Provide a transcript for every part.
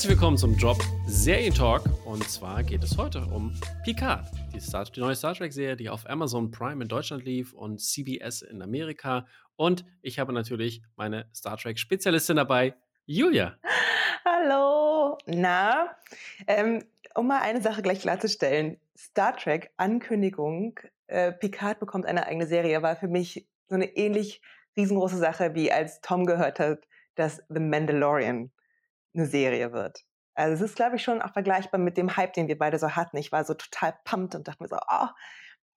Herzlich willkommen zum Drop Serientalk. Und zwar geht es heute um Picard, die, Star die neue Star Trek-Serie, die auf Amazon Prime in Deutschland lief und CBS in Amerika. Und ich habe natürlich meine Star Trek-Spezialistin dabei, Julia. Hallo. Na, ähm, um mal eine Sache gleich klarzustellen. Star Trek Ankündigung, äh, Picard bekommt eine eigene Serie, war für mich so eine ähnlich riesengroße Sache, wie als Tom gehört hat, dass The Mandalorian eine Serie wird. Also es ist, glaube ich, schon auch vergleichbar mit dem Hype, den wir beide so hatten. Ich war so total pumped und dachte mir so, oh,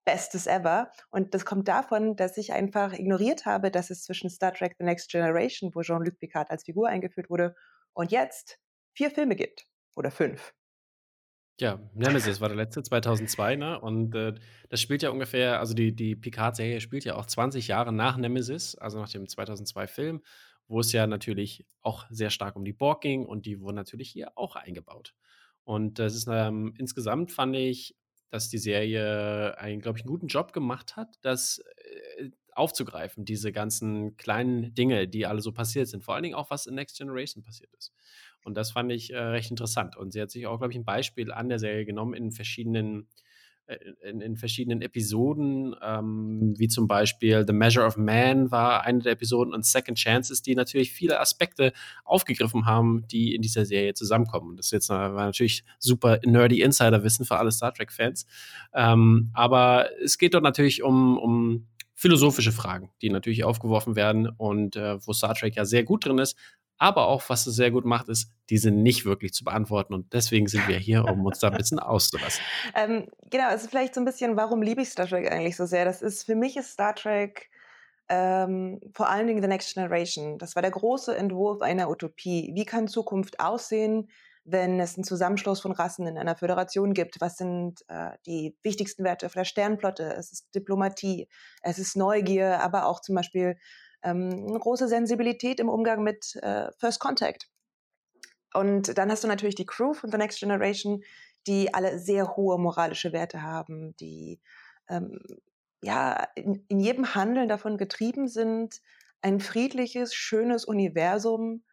bestes ever. Und das kommt davon, dass ich einfach ignoriert habe, dass es zwischen Star Trek The Next Generation, wo Jean-Luc Picard als Figur eingeführt wurde, und jetzt vier Filme gibt. Oder fünf. Ja, Nemesis war der letzte, 2002, ne? Und äh, das spielt ja ungefähr, also die, die Picard-Serie spielt ja auch 20 Jahre nach Nemesis, also nach dem 2002-Film wo es ja natürlich auch sehr stark um die Borg ging und die wurden natürlich hier auch eingebaut. Und das ist ähm, insgesamt fand ich, dass die Serie einen, glaube ich, einen guten Job gemacht hat, das äh, aufzugreifen, diese ganzen kleinen Dinge, die alle so passiert sind. Vor allen Dingen auch, was in Next Generation passiert ist. Und das fand ich äh, recht interessant. Und sie hat sich auch, glaube ich, ein Beispiel an der Serie genommen in verschiedenen in, in, verschiedenen Episoden, ähm, wie zum Beispiel The Measure of Man war eine der Episoden und Second Chances, die natürlich viele Aspekte aufgegriffen haben, die in dieser Serie zusammenkommen. Das ist jetzt war natürlich super nerdy Insiderwissen für alle Star Trek-Fans. Ähm, aber es geht dort natürlich um, um philosophische Fragen, die natürlich aufgeworfen werden und äh, wo Star Trek ja sehr gut drin ist, aber auch, was es sehr gut macht, ist, diese nicht wirklich zu beantworten. Und deswegen sind wir hier, um uns da ein bisschen auszulassen. Ähm, genau, ist vielleicht so ein bisschen, warum liebe ich Star Trek eigentlich so sehr? Das ist, für mich ist Star Trek ähm, vor allen Dingen The Next Generation. Das war der große Entwurf einer Utopie. Wie kann Zukunft aussehen, wenn es einen Zusammenschluss von Rassen in einer Föderation gibt? Was sind äh, die wichtigsten Werte für der Sternflotte? Es ist Diplomatie, es ist Neugier, aber auch zum Beispiel ähm, eine große Sensibilität im Umgang mit äh, First Contact. Und dann hast du natürlich die Crew von The Next Generation, die alle sehr hohe moralische Werte haben, die ähm, ja in, in jedem Handeln davon getrieben sind, ein friedliches, schönes Universum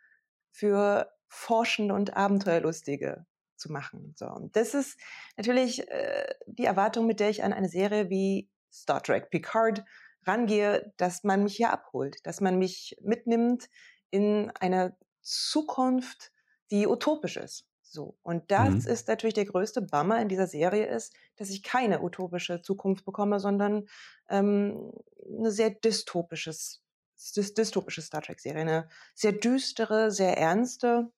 für Forschende und Abenteuerlustige zu machen. So, und das ist natürlich äh, die Erwartung, mit der ich an eine Serie wie Star Trek Picard rangehe, dass man mich hier abholt, dass man mich mitnimmt in eine Zukunft, die utopisch ist. So. Und das mhm. ist natürlich der größte Bummer in dieser Serie ist, dass ich keine utopische Zukunft bekomme, sondern ähm, eine sehr dystopisches, dystopische Star Trek-Serie. Eine sehr düstere, sehr ernste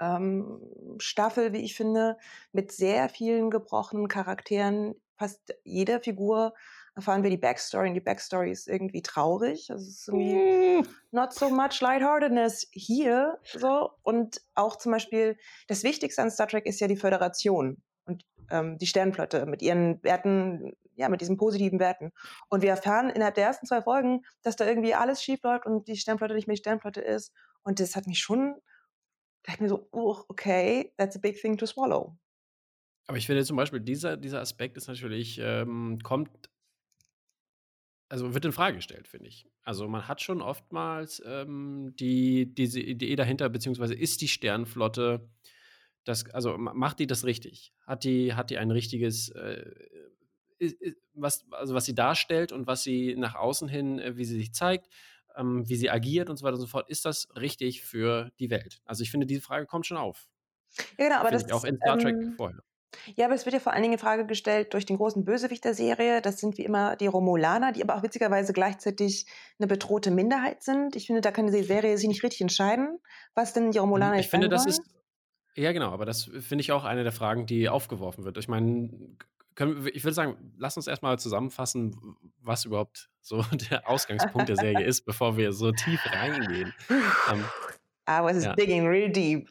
ähm, Staffel, wie ich finde, mit sehr vielen gebrochenen Charakteren. Fast jede Figur erfahren wir die Backstory und die Backstory ist irgendwie traurig. Also es ist irgendwie mm. not so much lightheartedness hier. So. Und auch zum Beispiel, das Wichtigste an Star Trek ist ja die Föderation und ähm, die Sternflotte mit ihren Werten, ja, mit diesen positiven Werten. Und wir erfahren innerhalb der ersten zwei Folgen, dass da irgendwie alles schief läuft und die Sternflotte nicht mehr die Sternflotte ist. Und das hat mich schon, da ich mir so, oh, okay, that's a big thing to swallow. Aber ich finde zum Beispiel, dieser, dieser Aspekt ist natürlich, ähm, kommt also wird in Frage gestellt, finde ich. Also man hat schon oftmals ähm, die, diese Idee dahinter, beziehungsweise ist die Sternflotte, das, also macht die das richtig? Hat die, hat die ein richtiges, äh, was, also was sie darstellt und was sie nach außen hin, äh, wie sie sich zeigt, ähm, wie sie agiert und so weiter und so fort, ist das richtig für die Welt? Also ich finde, diese Frage kommt schon auf. Ja, genau, aber das ist auch in Star Trek ähm, vorher. Ja, aber es wird ja vor allen Dingen in Frage gestellt durch den großen Bösewicht der Serie. Das sind wie immer die Romulaner, die aber auch witzigerweise gleichzeitig eine bedrohte Minderheit sind. Ich finde, da kann die Serie sich nicht richtig entscheiden, was denn die Romulaner ich finde, das wollen. ist. Ja, genau, aber das finde ich auch eine der Fragen, die aufgeworfen wird. Ich meine, ich würde sagen, lass uns erstmal zusammenfassen, was überhaupt so der Ausgangspunkt der Serie ist, bevor wir so tief reingehen. ähm, I was ja. digging real deep.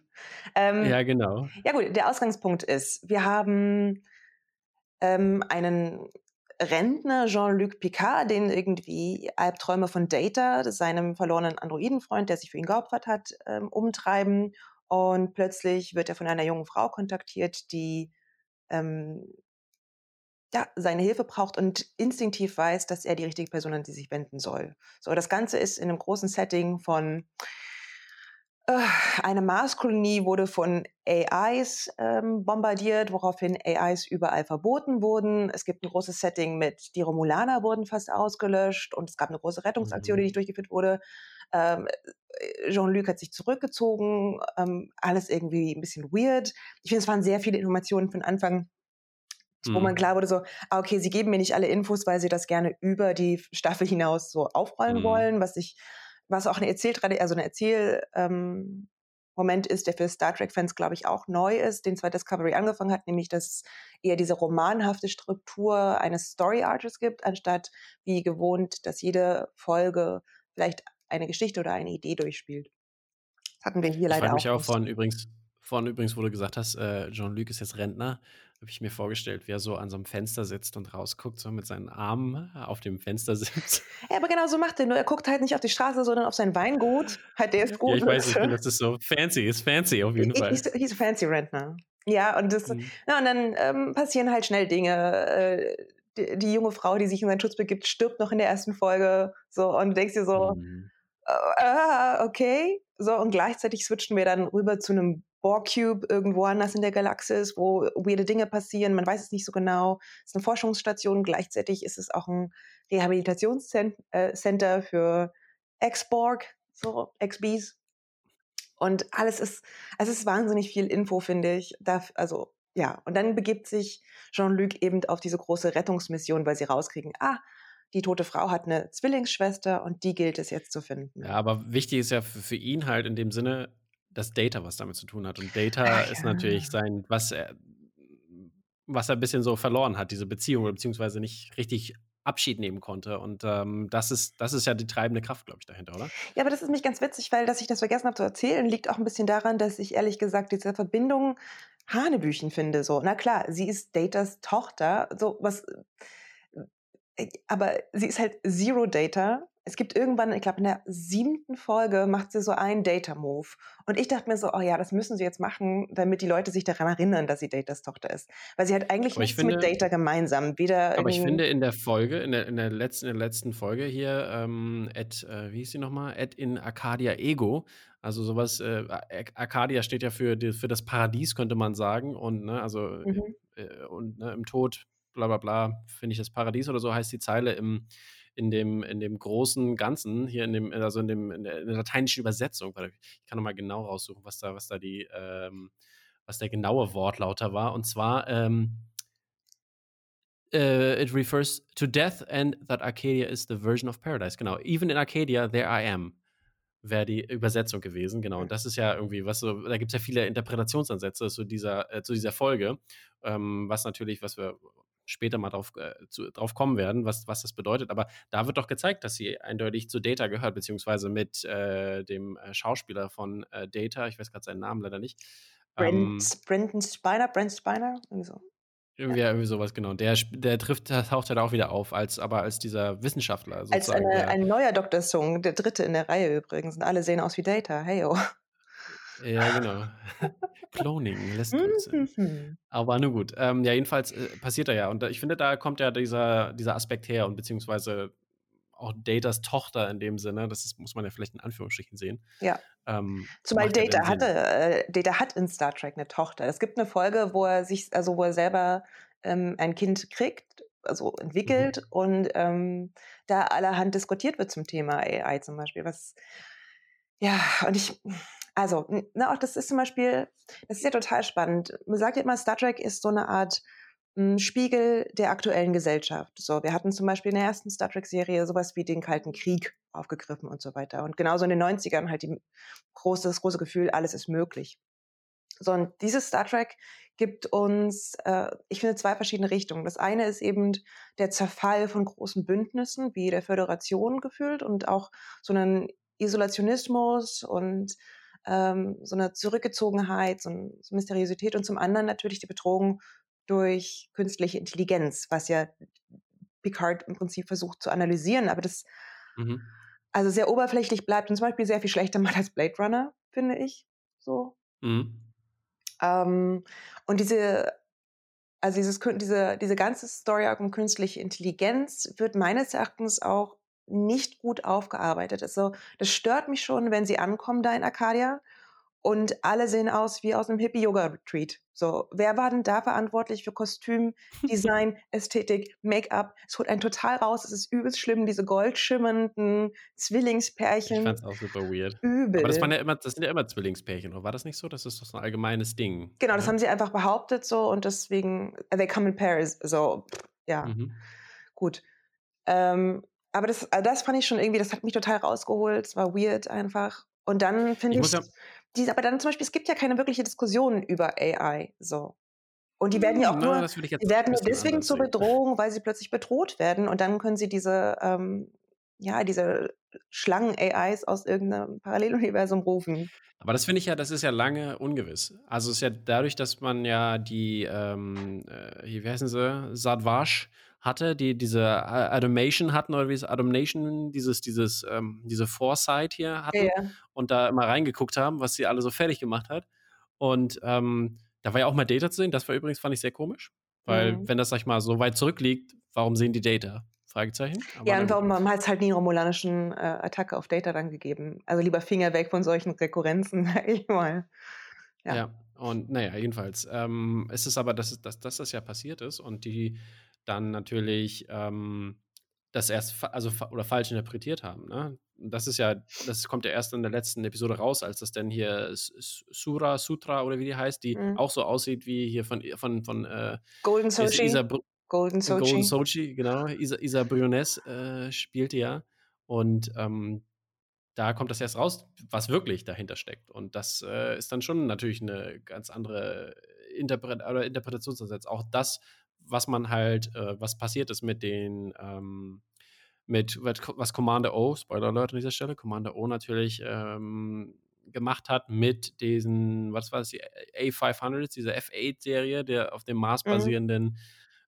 Ähm, ja, genau. Ja gut, der Ausgangspunkt ist, wir haben ähm, einen Rentner Jean-Luc Picard, den irgendwie Albträume von Data, seinem verlorenen Androidenfreund, der sich für ihn geopfert hat, ähm, umtreiben. Und plötzlich wird er von einer jungen Frau kontaktiert, die ähm, ja, seine Hilfe braucht und instinktiv weiß, dass er die richtige Person an die sich wenden soll. So, das Ganze ist in einem großen Setting von eine Marskolonie wurde von AIs ähm, bombardiert, woraufhin AIs überall verboten wurden. Es gibt ein großes Setting mit die Romulaner wurden fast ausgelöscht und es gab eine große Rettungsaktion, die Mhm. nicht durchgeführt wurde. Ähm, äh, Jean-Luc hat sich zurückgezogen, ähm, alles irgendwie ein bisschen weird. Ich finde, es waren sehr viele Informationen von Anfang, wo man Mhm. klar wurde so, ah, okay, sie geben mir nicht alle Infos, weil sie das gerne über die Staffel hinaus so aufrollen Mhm. wollen, was ich was auch eine Erzähltradi also eine Erzähl ähm, Moment ist, der für Star Trek-Fans, glaube ich, auch neu ist, den zwar Discovery angefangen hat, nämlich dass es eher diese romanhafte Struktur eines Story Arches gibt, anstatt wie gewohnt, dass jede Folge vielleicht eine Geschichte oder eine Idee durchspielt. Das hatten wir hier Ich leider frage mich auch auch vorhin übrigens vorhin übrigens, wo du gesagt hast, äh, Jean-Luc ist jetzt Rentner, habe ich mir vorgestellt, wie er so an so 'nem Fenster sitzt und rausguckt, so mit seinen Armen auf dem Fenstersims. Ja, aber genau so macht er, nur er guckt halt nicht auf die Straße, sondern auf sein Weingut. Halt, der ist Ja, gut, ich weiß, ich finde, das ist so fancy, ist fancy auf jeden Fall. he's he's a fancy Rentner. Ja, und das Mhm. ja, und dann, ähm, passieren halt schnell Dinge. Äh, die die junge Frau, die sich in seinen Schutz begibt, stirbt noch in der ersten Folge, so und du denkst dir so: Mhm. „Äh, ah, okay.“ So, und gleichzeitig switchen wir dann rüber zu 'nem Borg-Cube irgendwo anders in der Galaxis, wo weirde Dinge passieren. Man weiß es nicht so genau. Es ist 'ne Forschungsstation, gleichzeitig ist es auch 'n Rehabilitationszen äh, für Ex-Borg, so Ex-Bees. Und alles ist es ist wahnsinnig viel Info, finde ich. Daf also, ja. Und dann begibt sich Jean-Luc eben auf diese große Rettungsmission, weil sie rauskriegen: „Ah, die tote Frau hat 'ne Zwillingsschwester und die gilt es jetzt zu Ja, finden.“ aber wichtig ist ja für ihn halt in dem Sinne, dass Data was damit zu tun hat. Und Data Ach ist natürlich sein was er was er bisschen so verloren hat, diese Beziehung beziehungsweise nicht richtig Abschied nehmen konnte. Und, ähm, das ist das ist ja die treibende Kraft, glaube ich, dahinter, oder? Ja, aber das ist nämlich ganz witzig, weil dass ich das vergessen habe zu erzählen, liegt auch 'n bisschen daran, dass ich ehrlich gesagt diese Verbindung hanebüchen finde so. Na klar, sie ist Datas Tochter, so was äh, aber sie ist halt Zero Data. Es gibt irgendwann, ich glaube, in der 7. Folge macht sie so einen Data-Move. Und ich dachte mir so: „Oh ja, das müssen sie jetzt machen, damit die Leute sich daran erinnern, dass sie Datas Tochter ist.“ Weil sie hat eigentlich Aber nichts mit finde Data gemeinsam, weder aber ich in finde in der Folge in der in der letzten in der letzten Folge hier, ähm, at äh, wie hieß sie noch mal? At in Arcadia Ego, also so was, äh, Ar Arcadia steht ja für de für das Paradies, könnte man sagen. Und, ne, also, Mhm. äh, und, ne, im Tod, bla bla bla, finde ich das Paradies oder so heißt die Zeile im in dem in dem großen Ganzen hier in dem also in dem in der in der lateinischen Übersetzung. Ich kann noch mal genau raussuchen, was da was da die, ähm was der genaue Wortlaut da war. Und zwar, ähm äh, it refers to death and that Arcadia is the version of paradise. Genau. Even in Arcadia, there I am, wäre die Übersetzung gewesen, genau. Und das ist ja irgendwie, was so da gibt's ja viele Interpretationsansätze zu dieser äh, zu dieser Folge, ähm, was natürlich was wir später mal drauf äh, zu drauf kommen werden, was was das bedeutet. Aber da wird doch gezeigt, dass sie eindeutig zu Data gehört, beziehungsweise mit, äh, dem, äh, Schauspieler von, äh, Data, ich weiß grad seinen Namen leider nicht. Ähm Brent Brenton Spiner Brent Spiner? Irgendwie so. Irgendwie ja, irgendwie so was, genau. Der der trifft taucht ja da auch wieder auf als aber als dieser Wissenschaftler Als sozusagen, eine der ein neuer Doctor Soong, der 3. in der Reihe übrigens und alle sehen aus wie Data. Heyo. Ja, genau. Cloning lässt grüßen. Mhm. Aber nun gut. Ähm, ja, jedenfalls, äh, passiert da ja. Und da ich finde, da kommt ja dieser dieser Aspekt her und beziehungsweise auch Datas Tochter in dem Sinne, das ist muss man ja vielleicht in Anführungsstrichen sehen. Ja. Ähm, Zumal ja Data dann hatte äh, Data hat in Star Trek 'ne Tochter. Es gibt 'ne Folge, wo er sich also, wo er selber, ähm, ein Kind kriegt, also entwickelt Mhm. und, ähm, da allerhand diskutiert wird zum Thema AI zum Beispiel, was ja, und ich also, ne, auch das ist zum Beispiel das ist ja total spannend. Man sagt ja immer, Star Trek ist so 'ne Art, hm, Spiegel der aktuellen Gesellschaft. So, wir hatten zum Beispiel in der ersten Star Trek-Serie so was wie den Kalten Krieg aufgegriffen und so weiter. Und genauso in den 90ern halt die große das große Gefühl, alles ist möglich. So, und dieses Star Trek gibt uns, äh, ich finde, 2 verschiedene Richtungen. Das eine ist eben der Zerfall von großen Bündnissen wie der Föderation gefühlt und auch so 'nen Isolationismus und, ähm, so 'ne Zurückgezogenheit, so so Mysteriosität und zum anderen natürlich die Bedrohung durch künstliche Intelligenz, was ja Picard im Prinzip versucht zu analysieren, aber das Mhm. also, sehr oberflächlich bleibt und zum Beispiel sehr viel schlechter macht als Blade Runner, finde ich, so. Mhm. Ähm, und diese also, dieses diese diese ganze Story um künstliche Intelligenz wird meines Erachtens auch nicht gut aufgearbeitet ist. So, das stört mich schon, wenn sie ankommen da in Arcadia und alle sehen aus wie aus einem Hippie-Yoga-Retreat. So, wer war denn da verantwortlich für Kostüm, Design, Ästhetik, Make-up? Es holt einen total raus. Es ist übelst schlimm, diese goldschimmernden Zwillingspärchen. Ich fand's auch super weird. Übel. Aber das, waren ja immer, das sind ja immer Zwillingspärchen, oder war das nicht so? Das ist doch so ein allgemeines Ding. Genau, das haben sie einfach behauptet so und deswegen, they come in pairs. So, ja, mhm. gut. Ähm, aber das, also das fand ich schon irgendwie, das hat mich total rausgeholt. Es war weird einfach. Und dann finde ich, ich ja die, aber dann zum Beispiel, es gibt ja keine wirkliche Diskussion über AI. So. Und die werden ja auch hm, nur, Na, die werden nur deswegen zur Bedrohung, weil sie plötzlich bedroht werden. Und dann können sie diese, ähm, ja, diese Schlangen-AIs aus irgendeinem Paralleluniversum rufen. Aber das finde ich ja, das ist ja lange ungewiss. Also es ist ja dadurch, dass man ja die, ähm, äh, wie heißen sie, Sadwash hatte, die diese Automation hatten oder wie es Automation, dieses, dieses, ähm, diese Foresight hier hatten ja. und da immer reingeguckt haben, was sie alle so fertig gemacht hat. Und ähm, da war ja auch mal Data zu sehen. Das war übrigens, fand ich sehr komisch. Weil, mhm. wenn das, sag ich mal, so weit zurückliegt, warum sehen die Data? Fragezeichen. Aber ja, und warum hat es halt nie romulanischen äh, Attacke auf Data dann gegeben? Also lieber Finger weg von solchen Rekurrenzen, sag ich mal. Ja. ja. Und naja, jedenfalls. Ähm, es ist aber, dass, dass, dass das ja passiert ist und die dann natürlich ähm, das erst also oder falsch interpretiert haben. Ne? Das ist ja, das kommt ja erst in der letzten Episode raus, als das denn hier Sura, Sutra oder wie die heißt, die mhm. auch so aussieht wie hier von von von äh, Golden Sochi. Isa, Golden Sochi. Golden Sochi, genau. Isa, Isa Briones äh, spielte ja und ähm, da kommt das erst raus, was wirklich dahinter steckt. Und das äh, ist dann schon natürlich eine ganz andere Interpret oder Interpretationsansatz. Auch das was man halt, äh, was passiert ist mit den, ähm, mit was Commander O, Spoiler Alert an dieser Stelle, Commander O natürlich ähm, gemacht hat mit diesen, was war das, die A500, diese F8-Serie, der auf dem Mars mhm. basierenden mhm.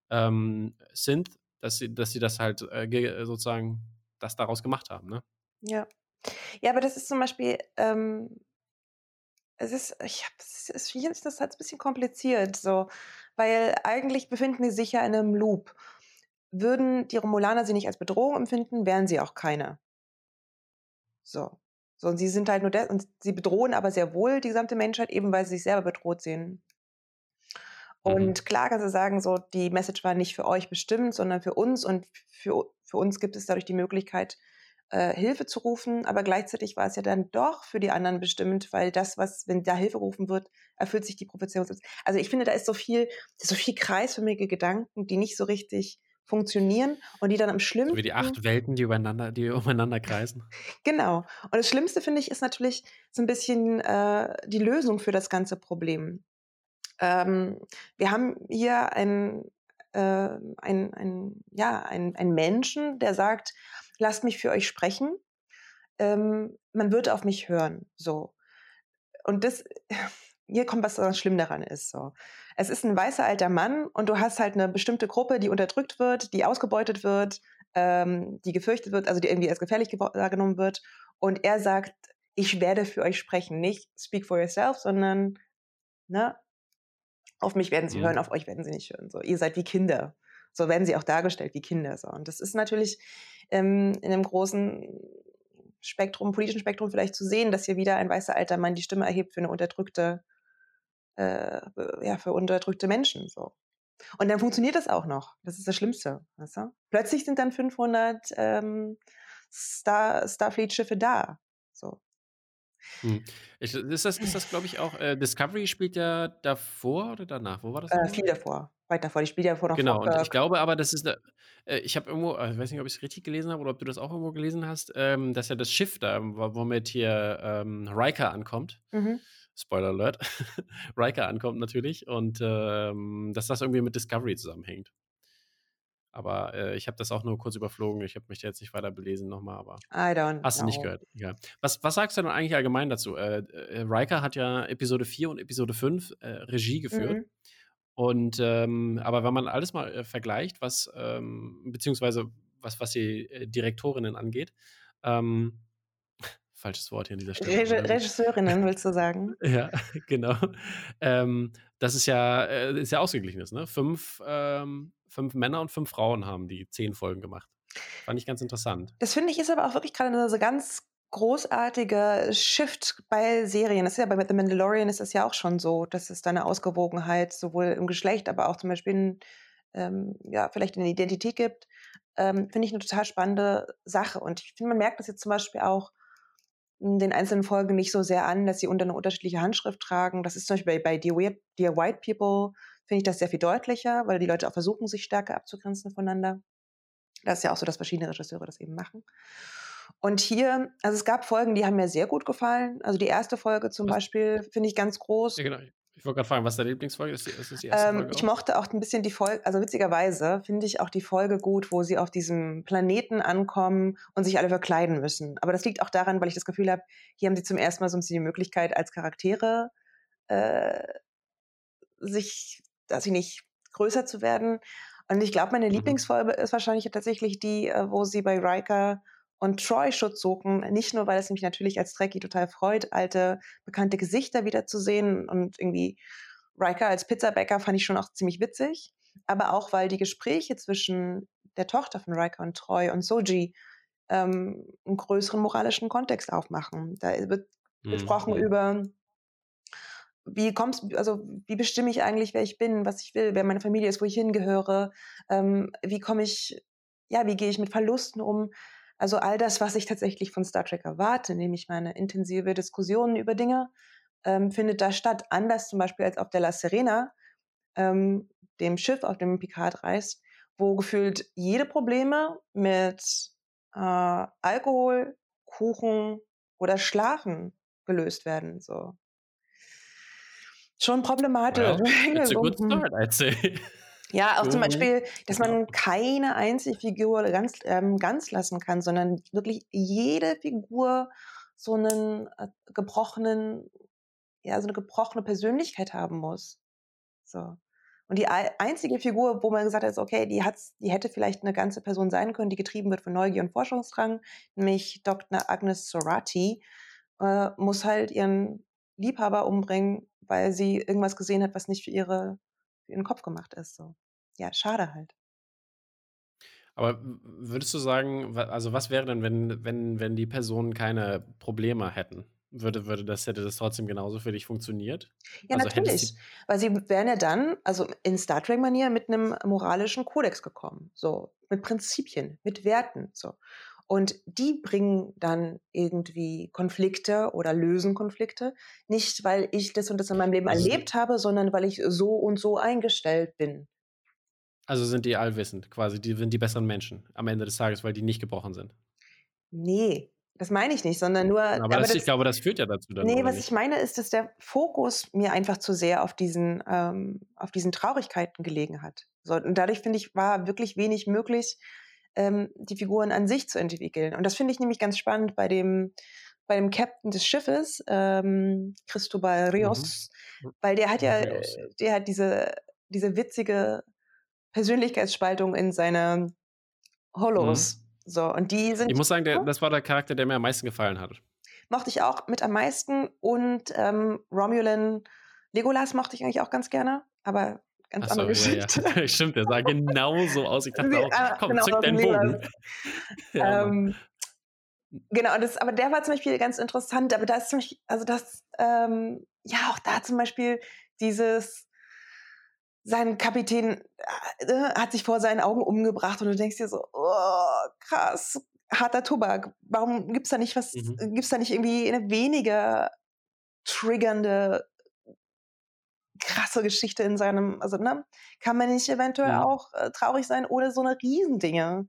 ähm, Synth, dass sie, dass sie das halt äh, sozusagen das daraus gemacht haben, ne? Ja. Ja, aber das ist zum Beispiel, ähm, es ist, ich habe, es ist, hier ist das halt ein bisschen kompliziert, so, weil eigentlich befinden sie sich ja in einem Loop. Würden die Romulaner sie nicht als Bedrohung empfinden, wären sie auch keine. So. So, und sie sind halt nur das, und sie bedrohen aber sehr wohl die gesamte Menschheit, eben weil sie sich selber bedroht sehen. Mhm. Und mhm. klar kannst du sagen, so, die Message war nicht für euch bestimmt, sondern für uns und für, für uns gibt es dadurch die Möglichkeit, äh, Hilfe zu rufen, aber gleichzeitig war es ja dann doch für die anderen bestimmt, weil das, was, wenn da Hilfe gerufen wird, erfüllt sich die Prophezeiung. Also ich finde, da ist so viel, so viel kreisförmige Gedanken, die nicht so richtig funktionieren und die dann am schlimmsten. So wie die acht Welten, die übereinander, die umeinander kreisen. genau. Und das Schlimmste, finde ich, ist natürlich so ein bisschen äh, die Lösung für das ganze Problem. Ähm, wir haben hier einen, äh, ein, ein, ja, ein, ein Menschen, der sagt, lasst mich für euch sprechen. Ähm, man wird auf mich hören. So. Und das, hier kommt, was ganz schlimm daran ist. So. Es ist ein weißer alter Mann und du hast halt eine bestimmte Gruppe, die unterdrückt wird, die ausgebeutet wird, ähm, die gefürchtet wird, also die irgendwie als gefährlich wahrgenommen wird. Und er sagt, ich werde für euch sprechen. Nicht speak for yourself, sondern ne, auf mich werden sie mhm. hören, auf euch werden sie nicht hören. So, ihr seid wie Kinder. So werden sie auch dargestellt wie Kinder. So. Und das ist natürlich ähm, in einem großen Spektrum, politischen Spektrum vielleicht zu sehen, dass hier wieder ein weißer alter Mann die Stimme erhebt für eine unterdrückte, äh, ja, für unterdrückte Menschen. So. Und dann funktioniert das auch noch. Das ist das Schlimmste. Weißt du? Plötzlich sind dann 500 ähm, Star, Starfleet-Schiffe da. So. Hm. Ist das, ist das glaube ich, auch, äh, Discovery spielt ja davor oder danach? Wo war das? Äh, viel davor. Weit davor. Die spielt ja vor noch Genau, und ich glaube aber, das ist, eine, äh, ich habe irgendwo, äh, ich weiß nicht, ob ich es richtig gelesen habe oder ob du das auch irgendwo gelesen hast, ähm, dass ja das Schiff da, womit hier ähm, Riker ankommt, mhm. Spoiler Alert, Riker ankommt natürlich und ähm, dass das irgendwie mit Discovery zusammenhängt. Aber äh, ich habe das auch nur kurz überflogen. Ich habe mich jetzt nicht weiter belesen nochmal, aber I don't hast du nicht gehört. Ja. Was, was sagst du denn eigentlich allgemein dazu? Äh, äh, Riker hat ja Episode 4 und Episode 5 äh, Regie geführt. Mhm. Und ähm, aber wenn man alles mal äh, vergleicht, was ähm, beziehungsweise was, was die äh, Direktorinnen angeht, ähm, falsches Wort hier an dieser Stelle. Reg Regisseurinnen, willst du sagen? ja, genau. Ähm, das ist ja, äh, ist ja ausgeglichen ist, ne? Fünf, ähm, fünf Männer und fünf Frauen haben die zehn Folgen gemacht. Fand ich ganz interessant. Das finde ich ist aber auch wirklich gerade 'ne so ganz großartige Shift bei Serien. Das ist ja bei The Mandalorian ist das ja auch schon so, dass es da 'ne Ausgewogenheit sowohl im Geschlecht, aber auch zum Beispiel in ähm, ja, vielleicht in der Identität gibt. Ähm, finde ich 'ne total spannende Sache. Und ich finde, man merkt das jetzt zum Beispiel auch in den einzelnen Folgen nicht so sehr an, dass sie unter 'ne unterschiedliche Handschrift tragen. Das ist zum Beispiel bei bei Dear White People finde ich das sehr viel deutlicher, weil die Leute auch versuchen, sich stärker abzugrenzen voneinander. Das ist ja auch so, dass verschiedene Regisseure das eben machen. Und hier also, es gab Folgen, die haben mir sehr gut gefallen. Also, die erste Folge zum Was? Beispiel finde ich ganz groß. Ja, genau. Ich wollte grad fragen, was deine Lieblingsfolge ist? Ist das die erste Ähm, Folge ich mochte auch 'n bisschen die Fol also, witzigerweise finde ich auch die Folge gut, wo sie auf diesem Planeten ankommen und sich alle verkleiden müssen. Aber das liegt auch daran, weil ich das Gefühl habe, hier haben sie zum ersten Mal so 'n bisschen die Möglichkeit, als Charaktere, äh, sich weiß ich nicht, größer zu werden. Und ich glaube, meine Mhm. Lieblingsfolge ist wahrscheinlich tatsächlich die, äh, wo sie bei Riker und Troy Schutz suchen. Nicht nur, weil es mich natürlich als Trekkie total freut, alte, bekannte Gesichter wiederzusehen und irgendwie Riker als Pizzabäcker fand ich schon auch ziemlich witzig, aber auch, weil die Gespräche zwischen der Tochter von Riker und Troy und Soji, ähm, 'n größeren moralischen Kontext aufmachen. Da wird Mhm, gesprochen über wie kommst also, wie bestimme ich eigentlich, wer ich bin, was ich will, wer meine Familie ist, wo ich hingehöre? Ähm, wie komme ich ja, wie gehe ich mit Verlusten um? Also, all das, was ich tatsächlich von Star Trek erwarte, nämlich meine intensive Diskussionen über Dinge, ähm, findet da statt. Anders zum Beispiel als auf der La Sirena, ähm, dem Schiff, auf dem Picard reist, wo gefühlt jede Probleme mit, äh, Alkohol, Kuchen oder Schlafen gelöst werden, so. Schon problematisch. Well, it's a good start, I'd say. Ja, auch zum So Beispiel, dass genau. man keine einzige Figur ganz ähm, ganz lassen kann, sondern wirklich jede Figur so 'nen, äh, gebrochenen ja, so 'ne gebrochene Persönlichkeit haben muss. So. Und die ei einzige Figur, wo man gesagt hat, „Okay, die hat's die hätte vielleicht 'ne ganze Person sein können, die getrieben wird von Neugier und Forschungsdrang“, nämlich Dr. Agnes Sorati, äh, muss halt ihren Liebhaber umbringen, weil sie irgendwas gesehen hat, was nicht für ihre für ihren Kopf gemacht ist, so. Ja, schade halt. Aber würdest du sagen, also, was wäre denn, wenn wenn wenn die Personen keine Probleme hätten? Würde würde das hätte das trotzdem genauso für dich funktioniert? Ja, Also, natürlich, weil sie wären ja dann, also, in Star Trek-Manier mit 'nem moralischen Kodex gekommen, so, mit Prinzipien, mit Werten, so. Und die bringen dann irgendwie Konflikte oder lösen Konflikte, nicht, weil ich das und das in meinem Leben Also erlebt habe, sondern weil ich so und so eingestellt bin. Also, sind die allwissend quasi, die sind die besseren Menschen am Ende des Tages, weil die nicht gebrochen sind? Ne, das meine ich nicht, sondern nur Aber aber das ich das glaube, das führt ja dazu dann, ne, oder was ich nicht? meine, ist, dass der Fokus mir einfach zu sehr auf diesen ähm, auf diesen Traurigkeiten gelegen hat. So, und dadurch, finde ich, war wirklich wenig möglich, ähm, die Figuren an sich zu entwickeln. Und das finde ich nämlich ganz spannend bei dem bei dem Captain des Schiffes, ähm, Cristobal Mhm. Rios, weil der hat ja Rios, äh, der hat diese diese witzige Persönlichkeitsspaltung in seine Mhm. Holos. So, und die sind Ich muss sagen, der das war der Charakter, der mir am meisten gefallen hat. Mochte ich auch mit am meisten und, ähm, Romulan Legolas mochte ich eigentlich auch ganz gerne, aber ganz Ach so, andere ja, ja. Geschichte. Stimmt, der sah genauso aus. Ich dachte Wie auch: ah, „Komm, genau, zück deinen Bogen.“ Legolas. Ja. Ähm, genau, das aber der war zum Beispiel ganz interessant, aber da ist zum Beispiel also, das, ähm ja, auch da zum Beispiel dieses sein Kapitän, äh, hat sich vor seinen Augen umgebracht und du denkst dir so: „Oh, krass, harter Tobak.“ Warum gibt's da nicht was Mhm. gibt's da nicht irgendwie 'ne weniger triggernde krasse Geschichte in seinem also, ne? Kann man nicht eventuell Mhm. auch, äh, traurig sein ohne so 'ne Riesendinge?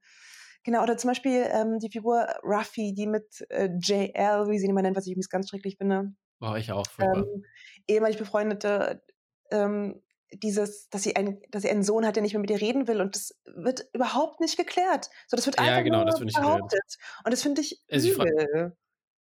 Genau, oder zum Beispiel, ähm, die Figur Ruffy, die mit, äh, JL, wie sie ihn immer nennt, was ich übrigens ganz schrecklich finde, Oh, ich auch, ähm, ehemalig Befreundete, ähm, dieses, dass sie einen dass sie einen Sohn hat, der nicht mehr mit ihr reden will und das wird überhaupt nicht geklärt. So, das wird Ja, einfach genau, das nur weird. behauptet und das finde ich Also, übel.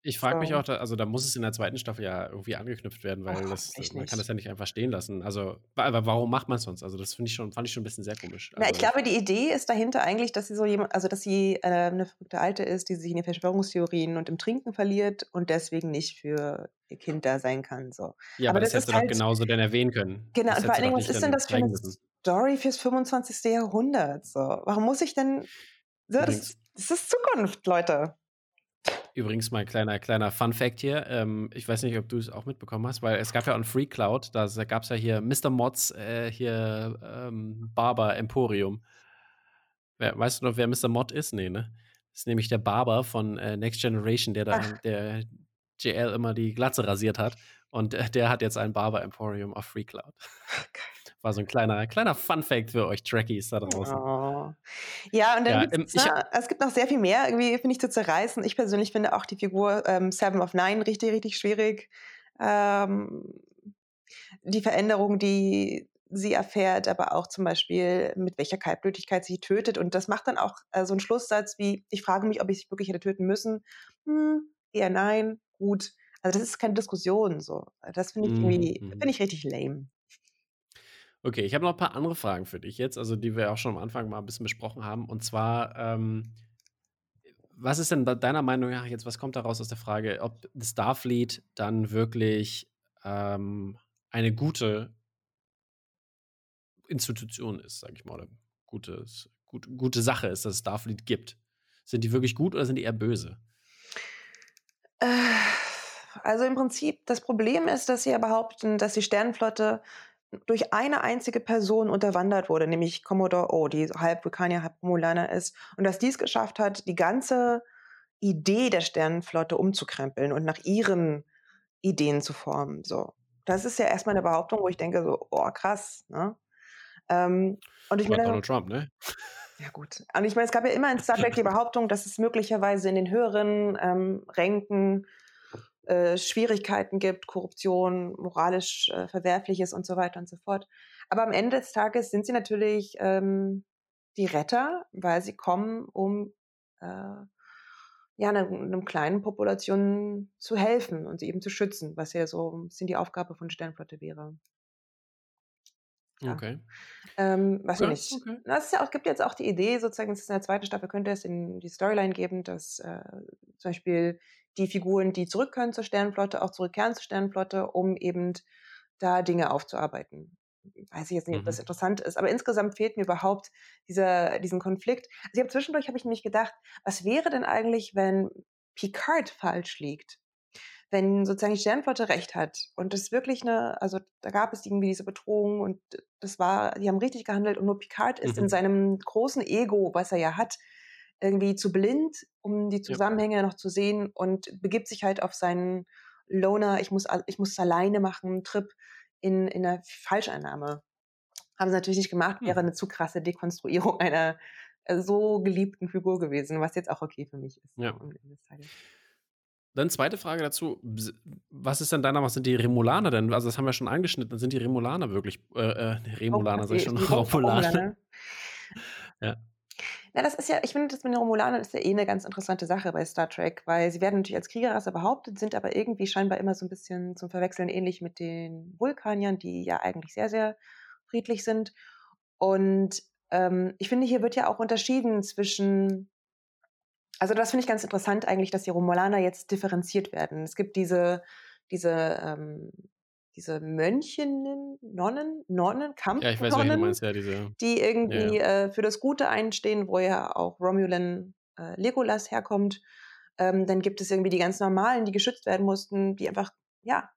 Ich frage mich auch da also, da muss es in der 2. Staffel ja irgendwie angeknüpft werden, weil das hoffentlich man kann das ja nicht einfach stehen lassen. Also, aber warum macht man's sonst? Also, das finde ich schon fand ich schon 'n bisschen sehr komisch. Na, ich Also glaube, die Idee ist dahinter eigentlich, dass sie so jema also, dass sie, äh, 'ne verrückte Alte ist, die sich in den Verschwörungstheorien und im Trinken verliert und deswegen nicht für ihr Kind da sein kann, so. Ja, Aber aber das das hättest du doch halt genauso dann erwähnen können. Genau, Das und vor allen doch Dingen, was ist denn das für 'ne zeigen müssen. Story fürs 25. Jahrhundert, so? Warum muss ich denn So, das, das ist Zukunft, Leute. Übrigens mal kleiner, kleiner Fun-Fact hier. Ähm, ich weiß nicht, ob du es auch mitbekommen hast, weil es gab ja on Free Cloud, da gab es ja hier Mr. Mods, äh, hier ähm, Barber Emporium. Wer, weißt du noch, wer Mr. Mod ist? Nee, ne? Das ist nämlich der Barber von äh, Next Generation, der da, der JL immer die Glatze rasiert hat. Und äh, der hat jetzt ein Barber Emporium auf Free Cloud. War so ein kleiner, kleiner Fun-Fact für euch Trekkies da draußen. Oh. Ja, und dann ja, gibt's, ähm, ne, es gibt noch sehr viel mehr, irgendwie, finde ich, zu zerreißen. Ich persönlich finde auch die Figur ähm, Seven of Nine richtig, richtig schwierig. Ähm, die Veränderung, die sie erfährt, aber auch zum Beispiel, mit welcher Kaltblütigkeit sie tötet. Und das macht dann auch äh, so einen Schlusssatz wie, ich frage mich, ob ich sie wirklich hätte töten müssen. Hm, eher nein, gut. Also das ist keine Diskussion so. Das finde ich irgendwie, mhm. finde ich richtig lame. Okay, ich habe noch ein paar andere Fragen für dich jetzt, also die wir auch schon am Anfang mal ein bisschen besprochen haben. Und zwar, ähm, was ist denn deiner Meinung nach jetzt, was kommt daraus aus der Frage, ob Starfleet dann wirklich ähm, eine gute Institution ist, sage ich mal, oder gutes, gut, gute Sache ist, dass es Starfleet gibt? Sind die wirklich gut oder sind die eher böse? Äh, also im Prinzip, das Problem ist, dass sie ja behaupten, dass die Sternenflotte durch eine einzige Person unterwandert wurde, nämlich Commodore O, die halb Vulkanier, halb Romulaner ist, und dass dies geschafft hat, die ganze Idee der Sternenflotte umzukrempeln und nach ihren Ideen zu formen. So. Das ist ja erstmal eine Behauptung, wo ich denke, so, oh, krass. Ne? Ähm, und ich meine, Donald Trump, ne? Ja, gut. Und ich meine, es gab ja immer in Star Trek die Behauptung, dass es möglicherweise in den höheren ähm, Ränken äh, Schwierigkeiten gibt, Korruption, moralisch äh, Verwerfliches und so weiter und so fort. Aber am Ende des Tages sind sie natürlich ähm, die Retter, weil sie kommen, um äh, ja, einer, einer kleinen Population zu helfen und sie eben zu schützen, was ja so ein bisschen die Aufgabe von Sternflotte wäre. Ja. Okay. Ähm, weiß ich nicht. Okay. Na, es ja auch, gibt jetzt auch die Idee, sozusagen, dass in der zweiten Staffel könnte es in die Storyline geben, dass äh, zum Beispiel die Figuren, die zurück können zur Sternenflotte, auch zurückkehren zur Sternenflotte, um eben da Dinge aufzuarbeiten. Weiß ich jetzt nicht, mhm. ob das mhm. interessant ist, aber insgesamt fehlt mir überhaupt dieser, diesen Konflikt. Also ich habe zwischendurch habe ich nämlich gedacht, was wäre denn eigentlich, wenn Picard falsch liegt? Wenn sozusagen die Sternenflotte recht hat und das wirklich eine, also da gab es irgendwie diese Bedrohung und das war, die haben richtig gehandelt und nur Picard ist mhm. in seinem großen Ego, was er ja hat, irgendwie zu blind, um die Zusammenhänge ja. noch zu sehen und begibt sich halt auf seinen Loner, ich muss, ich muss es alleine machen, Trip in, in einer Falscheinnahme. Haben sie natürlich nicht gemacht, wäre hm. eine zu krasse Dekonstruierung einer äh, so geliebten Figur gewesen, was jetzt auch okay für mich ist. Ja. Dann zweite Frage dazu. Was ist denn deiner was sind die Remulaner denn? Also, das haben wir schon angeschnitten. Sind die Remulaner wirklich, äh, äh Remulaner, oh, sag ich schon, Romulaner? ja. Ja, das ist ja, ich finde, das mit den Romulanern ist ja eh eine ganz interessante Sache bei Star Trek, weil sie werden natürlich als Kriegerrasse behauptet, sind aber irgendwie scheinbar immer so ein bisschen zum Verwechseln ähnlich mit den Vulkaniern, die ja eigentlich sehr, sehr friedlich sind. Und ähm, ich finde, hier wird ja auch unterschieden zwischen, also das finde ich ganz interessant eigentlich, dass die Romulaner jetzt differenziert werden. Es gibt diese, diese ähm, diese Mönchinnen, Nonnen, Nonnen, Kampf ja, ich weiß, Nonnen, meinst, ja, diese, die irgendwie ja. äh, für das Gute einstehen, wo ja auch Romulan äh, Legolas herkommt. Ähm, dann gibt es irgendwie die ganz normalen, die geschützt werden mussten, die einfach, ja,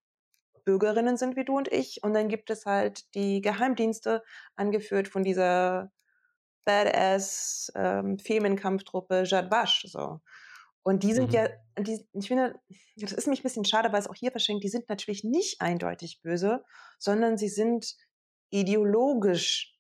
Bürgerinnen sind wie du und ich. Und dann gibt es halt die Geheimdienste, angeführt von dieser Badass ähm, Femenkampftruppe Jad Vash. So. Und die sind mhm. ja, die, ich finde, das ist mich ein bisschen schade, weil es auch hier verschenkt, die sind natürlich nicht eindeutig böse, sondern sie sind ideologisch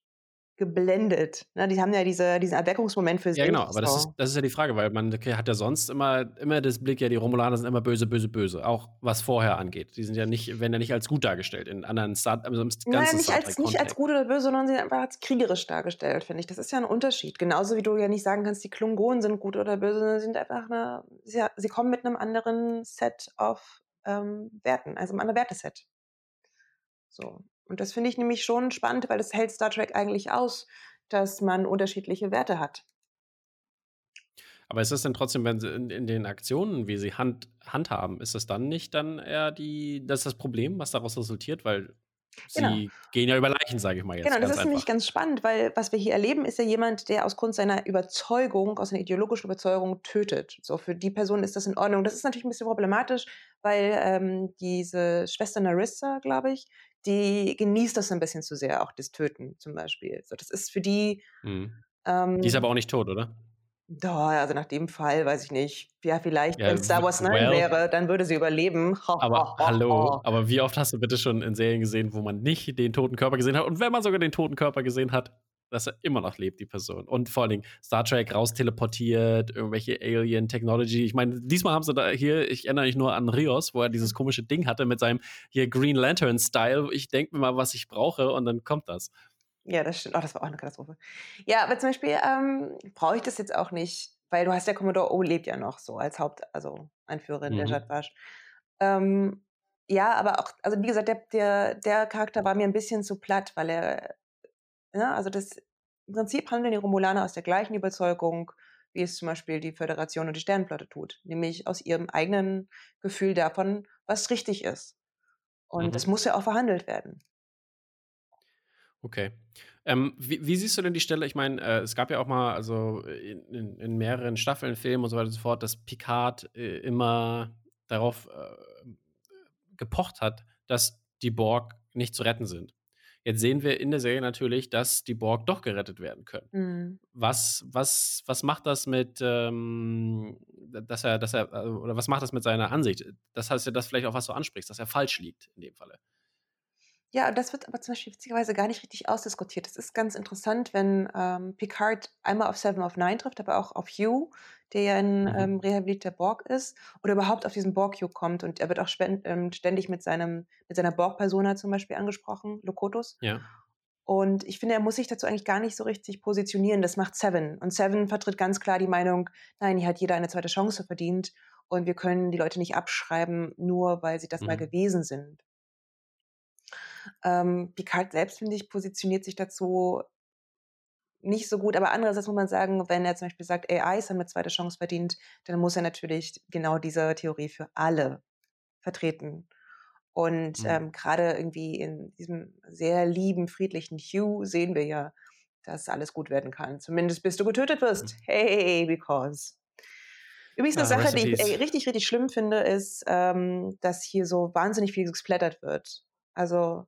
geblendet. Ne? Die haben ja diese, diesen Erweckungsmoment für sich. Ja, genau, aber das, ist, das ist ja die Frage, weil man hat ja sonst immer, immer das Blick, ja, die Romulaner sind immer böse, böse, böse. Auch was vorher angeht. Die sind ja nicht, werden ja nicht als gut dargestellt in anderen Star, also im ganzen Nein, nicht als, nicht als gut oder böse, sondern sie sind einfach als kriegerisch dargestellt, finde ich. Das ist ja ein Unterschied. Genauso wie du ja nicht sagen kannst, die Klungonen sind gut oder böse, sondern sie sind einfach eine, sie, sie kommen mit einem anderen Set of ähm, Werten, also einem anderen Werteset. So. Und das finde ich nämlich schon spannend, weil das hält Star Trek eigentlich aus, dass man unterschiedliche Werte hat. Aber ist das denn trotzdem, wenn sie in, in den Aktionen, wie sie hand, handhaben, ist das dann nicht dann eher die, das, ist das Problem, was daraus resultiert? Weil Sie genau. gehen ja über Leichen, sage ich mal jetzt. Genau, das ist einfach. nämlich ganz spannend, weil was wir hier erleben, ist ja jemand, der aus Grund seiner Überzeugung, aus einer ideologischen Überzeugung tötet. So, für die Person ist das in Ordnung. Das ist natürlich ein bisschen problematisch, weil ähm, diese Schwester Narissa, glaube ich, die genießt das ein bisschen zu sehr, auch das Töten zum Beispiel. So, das ist für die. Mhm. Ähm, die ist aber auch nicht tot, oder? Doch, also nach dem Fall weiß ich nicht. Ja, vielleicht, ja, wenn Star Wars 9 well, wäre, dann würde sie überleben. aber hallo, aber wie oft hast du bitte schon in Serien gesehen, wo man nicht den toten Körper gesehen hat? Und wenn man sogar den toten Körper gesehen hat, dass er immer noch lebt, die Person. Und vor allen Dingen Star Trek rausteleportiert, irgendwelche Alien Technology. Ich meine, diesmal haben sie da hier, ich erinnere mich nur an Rios, wo er dieses komische Ding hatte mit seinem hier Green Lantern Style. Ich denke mir mal, was ich brauche und dann kommt das. Ja, das stimmt. Oh, das war auch eine Katastrophe. Ja, aber zum Beispiel ähm, brauche ich das jetzt auch nicht, weil du hast ja Commodore O lebt ja noch so als Haupt, also Anführerin mhm. der Jadwasch. Ähm, ja, aber auch, also wie gesagt, der, der, der Charakter war mir ein bisschen zu platt, weil er, ja, ne, also das, im Prinzip handeln die Romulaner aus der gleichen Überzeugung, wie es zum Beispiel die Föderation und die Sternenflotte tut, nämlich aus ihrem eigenen Gefühl davon, was richtig ist. Und mhm. das muss ja auch verhandelt werden. Okay. Ähm, wie, wie, siehst du denn die Stelle? Ich meine, äh, es gab ja auch mal, also in, in, in, mehreren Staffeln, Filmen und so weiter und so fort, dass Picard äh, immer darauf äh, gepocht hat, dass die Borg nicht zu retten sind. Jetzt sehen wir in der Serie natürlich, dass die Borg doch gerettet werden können. Mhm. Was, was, was macht das mit, ähm, dass er, dass er, also, oder was macht das mit seiner Ansicht? Das heißt ja, das vielleicht auch was du ansprichst, dass er falsch liegt in dem Falle. Ja, das wird aber zum Beispiel witzigerweise gar nicht richtig ausdiskutiert. Das ist ganz interessant, wenn ähm, Picard einmal auf Seven of Nine trifft, aber auch auf Hugh, der ja ein mhm. ähm, rehabilitierter Borg ist, oder überhaupt auf diesen Borg Hugh kommt. Und er wird auch ähm, ständig mit, seinem, mit seiner Borg-Persona zum Beispiel angesprochen, Lokotus. Ja. Und ich finde, er muss sich dazu eigentlich gar nicht so richtig positionieren. Das macht Seven. Und Seven vertritt ganz klar die Meinung, nein, hier hat jeder eine zweite Chance verdient. Und wir können die Leute nicht abschreiben, nur weil sie das mhm. mal gewesen sind. Ähm, Picard selbst, finde ich, positioniert sich dazu nicht so gut, aber andererseits muss man sagen, wenn er zum Beispiel sagt, AIs haben eine zweite Chance verdient, dann muss er natürlich genau diese Theorie für alle vertreten. Und mhm. ähm, gerade irgendwie in diesem sehr lieben, friedlichen Hugh sehen wir ja, dass alles gut werden kann. Zumindest bis du getötet wirst. Mhm. Hey, because. Übrigens eine ja, Sache, die ich richtig, richtig schlimm finde, ist, ähm, dass hier so wahnsinnig viel gesplattert wird. Also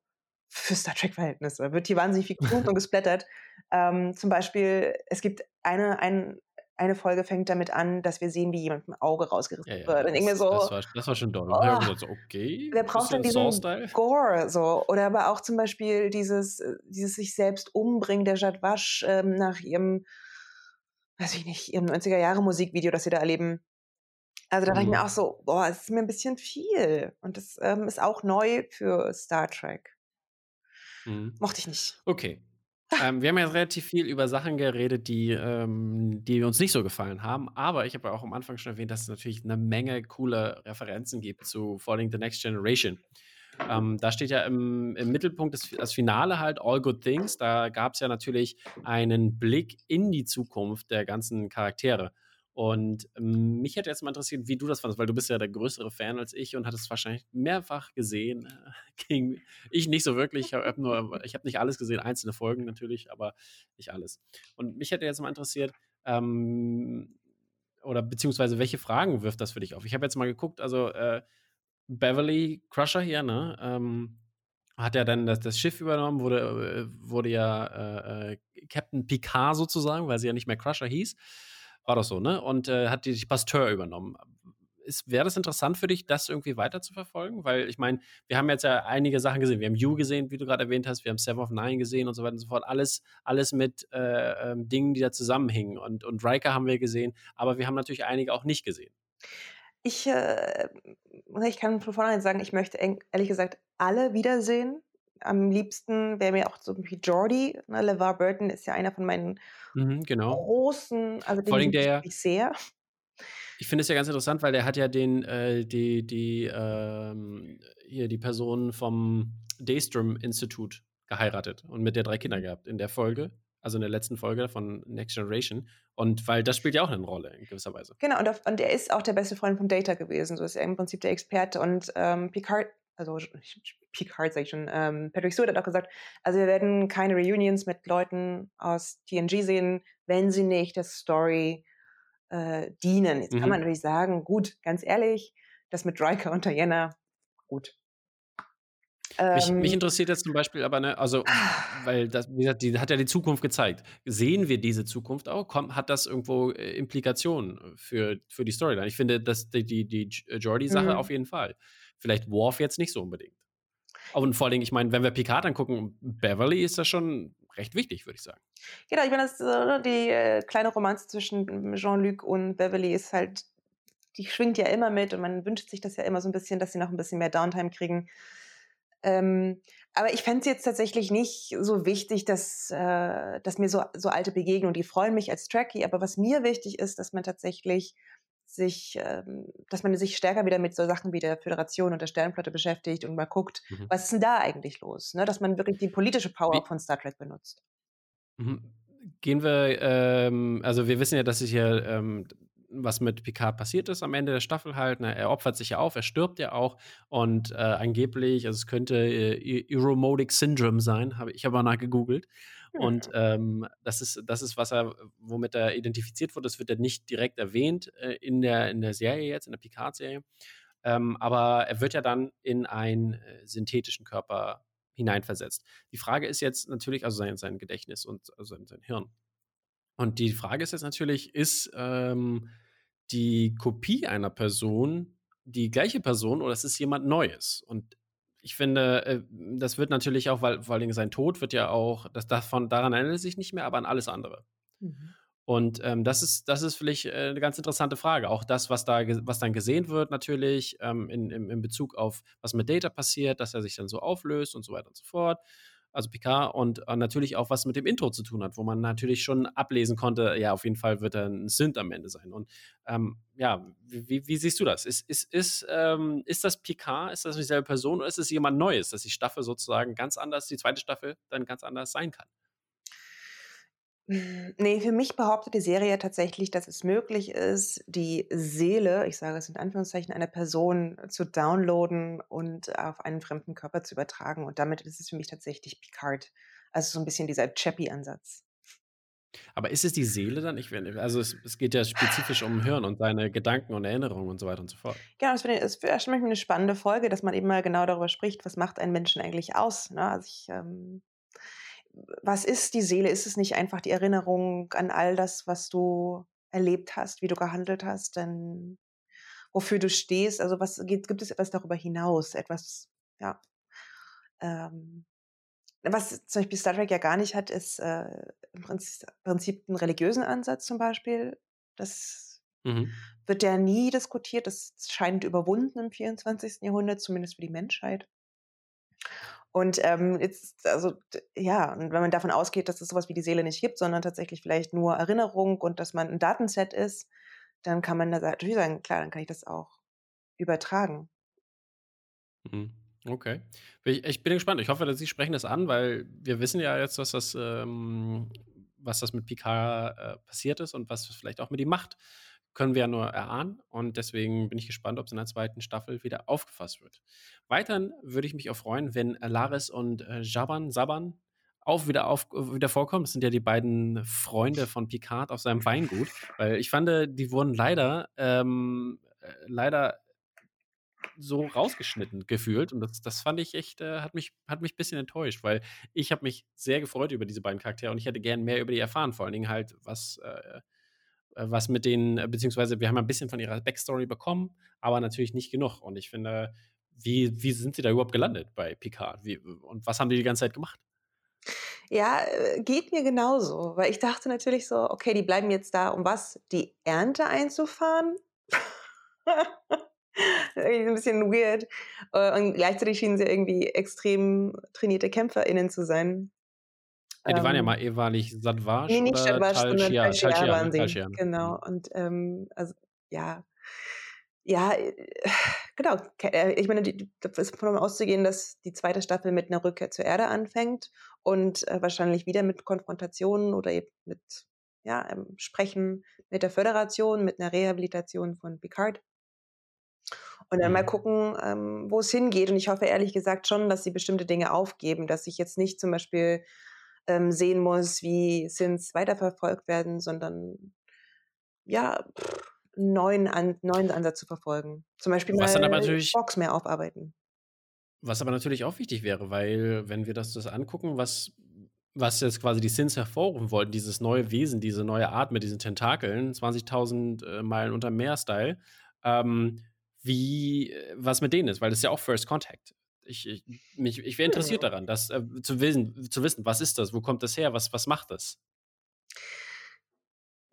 für Star Trek-Verhältnisse wird hier wahnsinnig viel geflucht und gesplattert. Ähm, zum Beispiel, es gibt eine, ein, eine Folge fängt damit an, dass wir sehen, wie jemand ein Auge rausgerissen ja, ja, wird. Und irgendwie so, das, war, das war schon doll. Oh, so, okay. Wer braucht denn diesen Gore? So. Oder aber auch zum Beispiel dieses, dieses sich selbst umbringen der Jadwasch ähm, nach ihrem, weiß ich nicht, ihrem 90er-Jahre-Musikvideo, das sie da erleben. Also da dachte ich mir mhm. auch so, boah, es ist mir ein bisschen viel. Und das ähm, ist auch neu für Star Trek. Mhm. Mochte ich nicht. Okay. ähm, wir haben ja relativ viel über Sachen geredet, die, ähm, die uns nicht so gefallen haben. Aber ich habe ja auch am Anfang schon erwähnt, dass es natürlich eine Menge coole Referenzen gibt zu Falling the Next Generation. Ähm, da steht ja im, im Mittelpunkt das, das, Finale halt All Good Things. Da gab es ja natürlich einen Blick in die Zukunft der ganzen Charaktere. Und ähm, mich hätte jetzt mal interessiert, wie du das fandest, weil du bist ja der größere Fan als ich und hattest wahrscheinlich mehrfach gesehen. Äh, ich nicht so wirklich. Ich habe nur, nicht alles gesehen, einzelne Folgen natürlich, aber nicht alles. Und mich hätte jetzt mal interessiert, ähm, oder beziehungsweise welche Fragen wirft das für dich auf? Ich habe jetzt mal geguckt, also äh, Beverly Crusher hier, ne? Ähm, hat ja dann das, das, Schiff übernommen, wurde, äh, wurde ja äh, äh, Captain Picard sozusagen, weil sie ja nicht mehr Crusher hieß. War das so, ne? Und äh, hat die Pasteur übernommen. Wäre das interessant für dich, das irgendwie weiter zu verfolgen? Weil ich meine, wir haben jetzt ja einige Sachen gesehen. Wir haben You gesehen, wie du gerade erwähnt hast. Wir haben Seven of Nine gesehen und so weiter und so fort. Alles, alles mit äh, ähm, Dingen, die da zusammenhängen. Und, und Riker haben wir gesehen. Aber wir haben natürlich einige auch nicht gesehen. Ich, äh, ich kann von vornherein sagen, ich möchte ehrlich gesagt alle wiedersehen am liebsten wäre mir auch so wie Jordi. Ne? LeVar Burton ist ja einer von meinen mhm, genau. großen, also den liebe ich sehr. Ich finde es ja ganz interessant, weil der hat ja den, äh, die, die, ähm, hier die Person vom Daystrom Institut geheiratet und mit der drei Kinder gehabt in der Folge, also in der letzten Folge von Next Generation. Und weil das spielt ja auch eine Rolle in gewisser Weise. Genau, und, auf, und er ist auch der beste Freund von Data gewesen. So ist er im Prinzip der Experte. Und ähm, Picard also Picard sage ich schon, ähm, Patrick Stewart hat auch gesagt, also wir werden keine Reunions mit Leuten aus TNG sehen, wenn sie nicht der Story äh, dienen. Jetzt mhm. kann man natürlich sagen, gut, ganz ehrlich, das mit Riker und Diana, gut. Mich, mich, ähm. interessiert jetzt zum Beispiel aber, ne, also, weil das, wie gesagt, die hat ja die Zukunft gezeigt. Sehen wir diese Zukunft auch? Komm, hat das irgendwo äh, Implikationen für, für die Storyline? Ich finde, dass die, die, die Jordi-Sache mhm. auf jeden Fall. Vielleicht Worf jetzt nicht so unbedingt. Und vor allem, ich meine, wenn wir Picard angucken, Beverly ist das schon recht wichtig, würde ich sagen. Genau, ich meine, das, äh, die äh, kleine Romanze zwischen Jean-Luc und Beverly ist halt, die schwingt ja immer mit und man wünscht sich das ja immer so ein bisschen, dass sie noch ein bisschen mehr Downtime kriegen. Ähm, aber ich fände es jetzt tatsächlich nicht so wichtig, dass, äh, dass mir so, so alte Begegnungen, die freuen mich als Tracky, aber was mir wichtig ist, dass man tatsächlich sich, ähm, dass man sich stärker wieder mit so Sachen wie der Föderation und der Sternplatte beschäftigt und mal guckt, mhm. was ist denn da eigentlich los? Ne? Dass man wirklich die politische Power wie? von Star Trek benutzt. Mhm. Gehen wir, ähm, also wir wissen ja, dass sich hier ähm, was mit Picard passiert ist am Ende der Staffel halt. Ne? Er opfert sich ja auf, er stirbt ja auch und äh, angeblich, also es könnte äh, Euromodic Syndrome sein, habe ich aber nachgegoogelt. Und ähm, das ist, das ist, was er, womit er identifiziert wurde. Das wird ja nicht direkt erwähnt äh, in, der, in der Serie jetzt, in der Picard-Serie. Ähm, aber er wird ja dann in einen äh, synthetischen Körper hineinversetzt. Die Frage ist jetzt natürlich, also sein, sein Gedächtnis und also sein, sein Hirn. Und die Frage ist jetzt natürlich, ist ähm, die Kopie einer Person die gleiche Person oder ist es jemand Neues? Und ich finde, äh, das wird natürlich auch, weil vor allem sein Tod wird ja auch, das davon, daran erinnert er sich nicht mehr, aber an alles andere. Mhm. Und ähm, das ist, das ist vielleicht äh, eine ganz interessante Frage. Auch das, was da, was dann gesehen wird, natürlich ähm, in, in, in Bezug auf, was mit Data passiert, dass er sich dann so auflöst und so weiter und so fort also Picard, und äh, natürlich auch was mit dem Intro zu tun hat, wo man natürlich schon ablesen konnte, ja, auf jeden Fall wird er ein Synth am Ende sein. Und ähm, ja, wie, wie, siehst du das? Ist, ist, ist, ähm, ist das Picard, ist das dieselbe Person oder ist es jemand Neues, dass die Staffel sozusagen ganz anders, die zweite Staffel dann ganz anders sein kann? Hm, nee, für mich behauptet die Serie tatsächlich, dass es möglich ist, die Seele, ich sage es in Anführungszeichen, einer Person zu downloaden und auf einen fremden Körper zu übertragen. Und damit ist es für mich tatsächlich Picard. Also so ein bisschen dieser Chappie-Ansatz. Aber ist es die Seele dann? Ich, also es, es, geht ja spezifisch um Hirn und seine Gedanken und Erinnerungen und so weiter und so fort. Genau, das ist erstmal eine spannende Folge, dass man eben mal genau darüber spricht, was macht einen Menschen eigentlich aus. Ne? Also ich ähm, was ist die Seele? Ist es nicht einfach die Erinnerung an all das, was du erlebt hast, wie du gehandelt hast, denn wofür du stehst? Also was gibt, gibt es etwas darüber hinaus? Etwas, ja. Ähm, was zum Beispiel Star Trek ja gar nicht hat, ist äh, im Prinzip, Prinzip einen religiösen Ansatz zum Beispiel. Das mhm. wird ja nie diskutiert. Das scheint überwunden im 24. Jahrhundert, zumindest für die Menschheit. Und ähm, jetzt, also ja, und wenn man davon ausgeht, dass es sowas wie die Seele nicht gibt, sondern tatsächlich vielleicht nur Erinnerung und dass man ein Datenset ist, dann kann man natürlich sagen, klar, dann kann ich das auch übertragen. Mhm. Okay. Ich, bin gespannt. Ich hoffe, dass Sie sprechen das an, weil wir wissen ja jetzt, was das, ähm, was das mit Picard äh, passiert ist und was vielleicht auch mit ihm macht können wir ja nur erahnen. Und deswegen bin ich gespannt, ob es in der zweiten Staffel wieder aufgefasst wird. Weiterhin würde ich mich auch freuen, wenn Laris und äh, Jaban, Saban auch wieder, auf, wieder vorkommen. Das sind ja die beiden Freunde von Picard auf seinem Weingut. Weil ich fand, die wurden leider, ähm, äh, leider so rausgeschnitten gefühlt. Und das, das fand ich echt, äh, hat, mich, hat mich ein bisschen enttäuscht, weil ich habe mich sehr gefreut über diese beiden Charaktere und ich hätte gern mehr über die erfahren. Vor allen Dingen halt, was äh, äh, was mit denen, äh, beziehungsweise wir haben ein bisschen von ihrer Backstory bekommen, aber natürlich nicht genug. Und ich finde, wie, wie sind sie da überhaupt gelandet bei Picard? Wie, und was haben die die ganze Zeit gemacht? Ja, äh, geht mir genauso, weil ich dachte natürlich so, okay, die bleiben jetzt da, um was? Die Ernte einzufahren? ein bisschen weird. Und gleichzeitig schienen sie irgendwie extrem trainierte KämpferInnen zu sein. Ja, die waren ja ähm, mal ehemalig Sadvaj nee, nicht oder Talchia, Talchia, waren sie. Talchia. Genau. Mhm. Und ähm, also ja, ja, äh, genau. Äh, ich meine, es ist davon auszugehen, dass die zweite Staffel mit einer Rückkehr zur Erde anfängt und äh, wahrscheinlich wieder mit Konfrontationen oder eben mit ja, ähm, Sprechen mit der Föderation, mit einer Rehabilitation von Picard. Und dann mal Mhm. gucken, ähm, wo es hingeht. Und ich hoffe ehrlich gesagt schon, dass sie bestimmte Dinge aufgeben, dass ich jetzt nicht zum Beispiel ähm, sehen muss, wie Sins weiterverfolgt werden, sondern ja, pff, 'n neuen An neuen Ansatz zu verfolgen. Zum Beispiel Was mal Spox mehr aufarbeiten. was aber natürlich auch wichtig wäre, weil wenn wir das das angucken, was was jetzt quasi die Sins hervorrufen wollten, dieses neue Wesen, diese neue Art mit diesen Tentakeln, 20.000, äh, Meilen unterm Meer-Style, ähm, wie äh, was mit denen ist, weil das ist ja auch First Contact. Ich ich mich ich wäre interessiert daran, das, äh, zu wissen zu wissen, was ist das? Wo kommt das her? Was was macht das?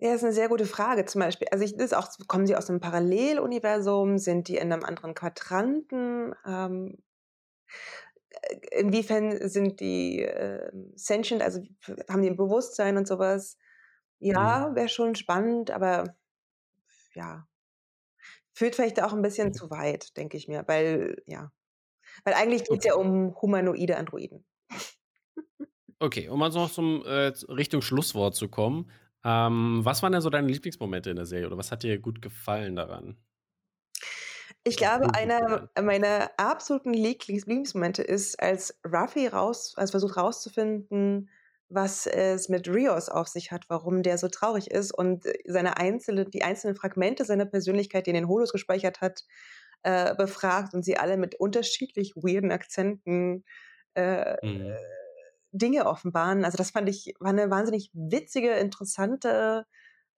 Ja, ist 'ne sehr gute Frage. Zum Beispiel also, ich das auch kommen sie aus 'nem Paralleluniversum? Sind die in 'nem anderen Quadranten? Ähm, äh, inwiefern sind die, ähm, sentient, also, haben die 'n Bewusstsein und so was? Mhm. Ja, wäre schon spannend, aber ja, führt vielleicht auch 'n bisschen zu weit, denke ich mir, weil ja weil eigentlich geht's ja Okay. um humanoide Androiden. Okay, um mal so noch zum äh, Richtung Schlusswort zu kommen. Ähm, was waren denn so deine Lieblingsmomente in der Serie oder was hat dir gut gefallen daran? Ich glaube, einer meiner absoluten Lieblings Lieblingsmomente ist, als Ruffy raus also, versucht rauszufinden, was es mit Rios auf sich hat, warum der so traurig ist und, äh, seine einzelne die einzelnen Fragmente seiner Persönlichkeit, die er in den Holos gespeichert hat, äh, befragt und sie alle mit unterschiedlich weirden Akzenten, äh, Mhm. Dinge offenbaren. Also, das fand ich war 'ne wahnsinnig witzige, interessante,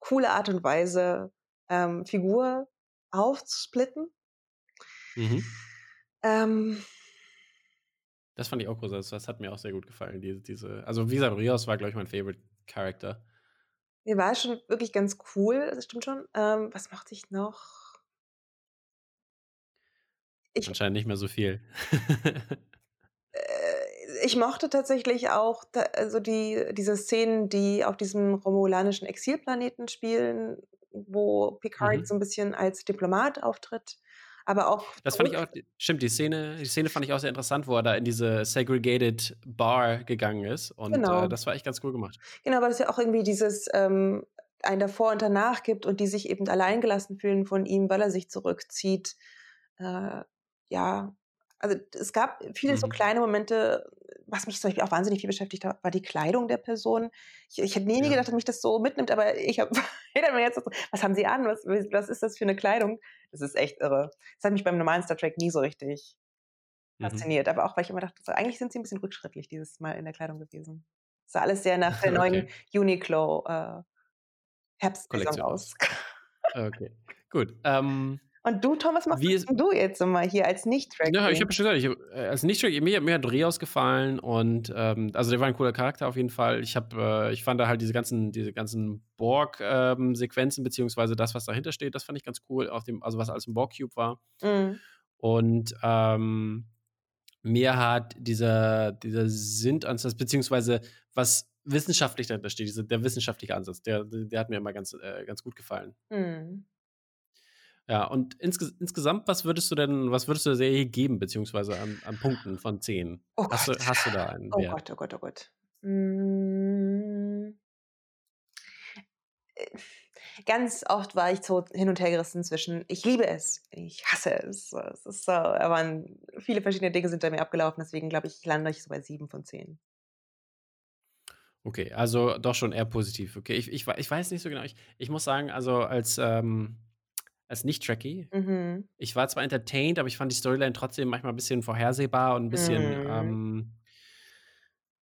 coole Art und Weise, ähm, Figur aufzusplitten. Mhm. Ähm Das fand ich auch großartig. Das hat mir auch sehr gut gefallen, diese diese also, gesagt, Rios war, glaube ich, mein Favorite Character. Der war schon wirklich ganz cool, das stimmt schon. Ähm, was mochte ich noch? Ich Anscheinend nicht mehr so viel. Äh, ich mochte tatsächlich auch also, die diese Szenen, die auf diesem romulanischen Exilplaneten spielen, wo Picard Mhm. so 'n bisschen als Diplomat auftritt, aber auch Das fand ich auch stimmt, die Szene die Szene fand ich auch sehr interessant, wo er da in diese segregated Bar gegangen ist und, äh, Genau. das war echt ganz cool gemacht. Genau, weil es ja auch irgendwie dieses, ähm, ein Davor und Danach gibt und die sich eben alleingelassen fühlen von ihm, weil er sich zurückzieht. Äh, ja, also, es gab viele so Mhm. kleine Momente. Was mich zum Beispiel auch wahnsinnig viel beschäftigt hat, war die Kleidung der Person. Ich ich hätte nie Ja. gedacht, dass mich das so mitnimmt, aber ich habe mich jetzt so: „Was haben sie an? Was was ist das für 'ne Kleidung?“ Das ist echt irre. Das hat mich beim normalen Star Trek nie so richtig Mhm. fasziniert, aber auch, weil ich immer dachte so: „Eigentlich sind sie 'n bisschen rückschrittlich dieses Mal in der Kleidung gewesen.“ Sah alles sehr nach der neuen Okay. Uniqlo, äh, Herbstsaison aus. Okay, gut. Ähm Und du, Tom, was wie du jetzt mal hier als Ja, ich habe schon gesagt, ich habe äh, als Nicht-Trekkie mir mir hat Rios gefallen und, ähm also, der war 'n cooler Charakter auf jeden Fall. Ich habe äh, ich fand da halt diese ganzen diese ganzen Borg, ähm, beziehungsweise das, was dahinter steht, das fand ich ganz cool auf dem also, was alles im Borg Cube war. Mhm. Und, ähm, mir hat dieser dieser Sintansatz beziehungsweise was wissenschaftlich dahinter steht, diese der wissenschaftliche Ansatz, der der hat mir immer ganz äh, ganz gut gefallen. Mhm. Ja, und insges insgesamt, was würdest du denn was würdest du der Serie geben, beziehungsweise an an Punkten von 10? Oh Hast du Gott. hast du da einen Oh Wert? Gott, oh Gott, oh Gott. Hm äh, ganz oft war ich so hin und hergerissen zwischen: „Ich liebe es, ich hasse es.“ So, es ist so waren viele verschiedene Dinge sind bei mir abgelaufen, deswegen glaube ich, lande ich so bei 7 von 10. Okay, also doch schon eher positiv. Okay, ich ich ich weiß nicht so genau. Ich ich muss sagen, also als, ähm als Nicht-Trekkie, Mhm. ich war zwar entertained, aber ich fand die Storyline trotzdem manchmal 'n bisschen vorhersehbar und 'n bisschen, Mhm. ähm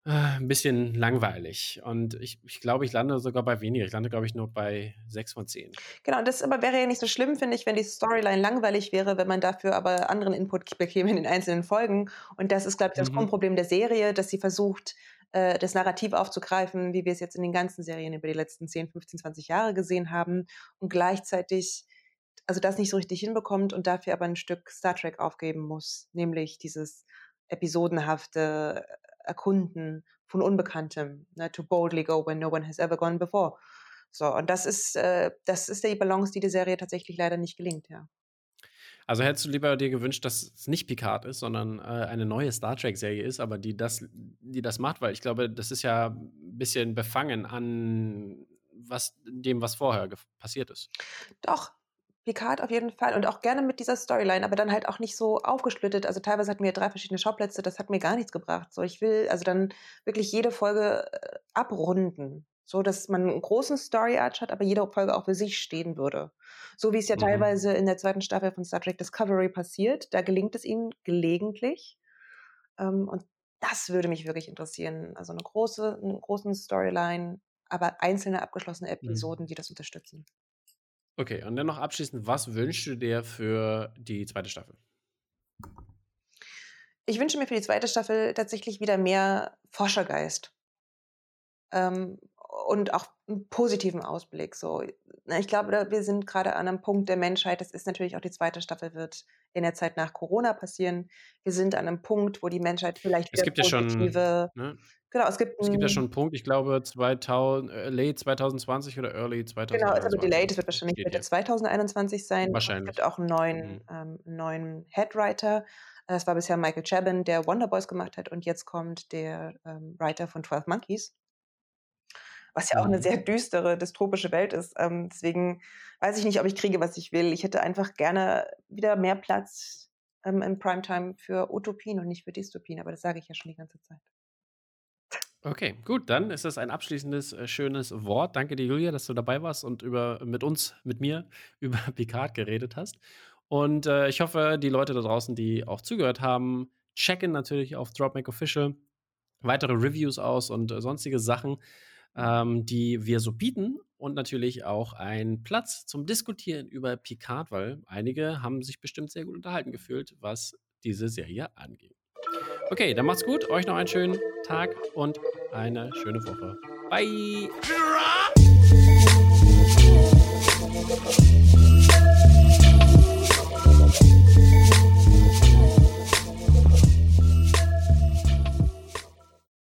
äh, 'n bisschen langweilig. Und ich ich glaube, ich lande sogar bei weniger. Ich lande, glaube ich, nur bei 6 von 10. Genau, das aber wäre ja nicht so schlimm, finde ich, wenn die Storyline langweilig wäre, wenn man dafür aber anderen Input bekäme in den einzelnen Folgen. Und das ist, glaube ich, das Mhm. Grundproblem der Serie, dass sie versucht, äh, das Narrativ aufzugreifen, wie wir es jetzt in den ganzen Serien über die letzten 10, 15, 20 Jahre gesehen haben und gleichzeitig also, das nicht so richtig hinbekommt und dafür aber 'n Stück Star Trek aufgeben muss, nämlich dieses episodenhafte Erkunden von Unbekanntem, ne? „To boldly go where no one has ever gone before.“ So, und das ist äh, das ist die Balance, die der Serie tatsächlich leider nicht gelingt, ja. Also, hättest du lieber dir gewünscht, dass es nicht Picard ist, sondern, äh, eine neue Star-Trek-Serie ist, aber die das die das macht? Weil ich glaube, das ist ja 'n bisschen befangen an was dem, was vorher passiert ist. Doch. Picard auf jeden Fall und auch gerne mit dieser Storyline, aber dann halt auch nicht so aufgesplittet. Also teilweise hatten wir drei verschiedene Schauplätze, das hat mir gar nichts gebracht. So, ich will also dann wirklich jede Folge äh, abrunden, so dass man einen großen Story Arch hat, aber jede Folge auch für sich stehen würde. So wie es ja Mhm. teilweise in der zweiten Staffel von Star Trek Discovery passiert. Da gelingt es ihnen gelegentlich. Ähm, und das würde mich wirklich interessieren. Also eine große, eine großen Storyline, aber einzelne abgeschlossene Mhm. Episoden, die das unterstützen. Okay, und dann noch abschließend, was wünschst du dir für die zweite Staffel? Ich wünsche mir für die zweite Staffel tatsächlich wieder mehr Forschergeist. Ähm, und auch einen positiven Ausblick. So. Ich glaube, wir sind gerade an einem Punkt der Menschheit. Das ist natürlich auch die zweite Staffel wird in der Zeit nach Corona passieren. Wir sind an einem Punkt, wo die Menschheit vielleicht Es gibt ja schon, positive. ne? Genau, es gibt Es gibt ja schon einen Punkt, ich glaube 2000, äh, late 2020 oder early Genau, ist aber 2021. delayed. Es wird wahrscheinlich Mitte hier. 2021 sein. Und es Wahrscheinlich. gibt auch einen neuen, Mhm. ähm, neuen Headwriter. Es war bisher Michael Chabon, der Wonder Boys gemacht hat. Und jetzt kommt der ähm, Writer von 12 Monkeys. Was ja auch eine Mhm. sehr düstere, dystopische Welt ist. Ähm, deswegen weiß ich nicht, ob ich kriege, was ich will. Ich hätte einfach gerne wieder mehr Platz ähm, im Primetime für Utopien und nicht für Dystopien. Aber das sage ich ja schon die ganze Zeit. Okay, gut, dann ist das ein abschließendes, äh, schönes Wort. Danke dir, Julia, dass du dabei warst und über mit uns, mit mir über Picard geredet hast. Und, äh, ich hoffe, die Leute da draußen, die auch zugehört haben, checken natürlich auf Dropmake Official weitere Reviews aus und, äh, sonstige Sachen, ähm, die wir so bieten und natürlich auch einen Platz zum Diskutieren über Picard, weil einige haben sich bestimmt sehr gut unterhalten gefühlt, was diese Serie angeht. Okay, dann macht's gut. Euch noch einen schönen Tag und eine schöne Woche. Bye.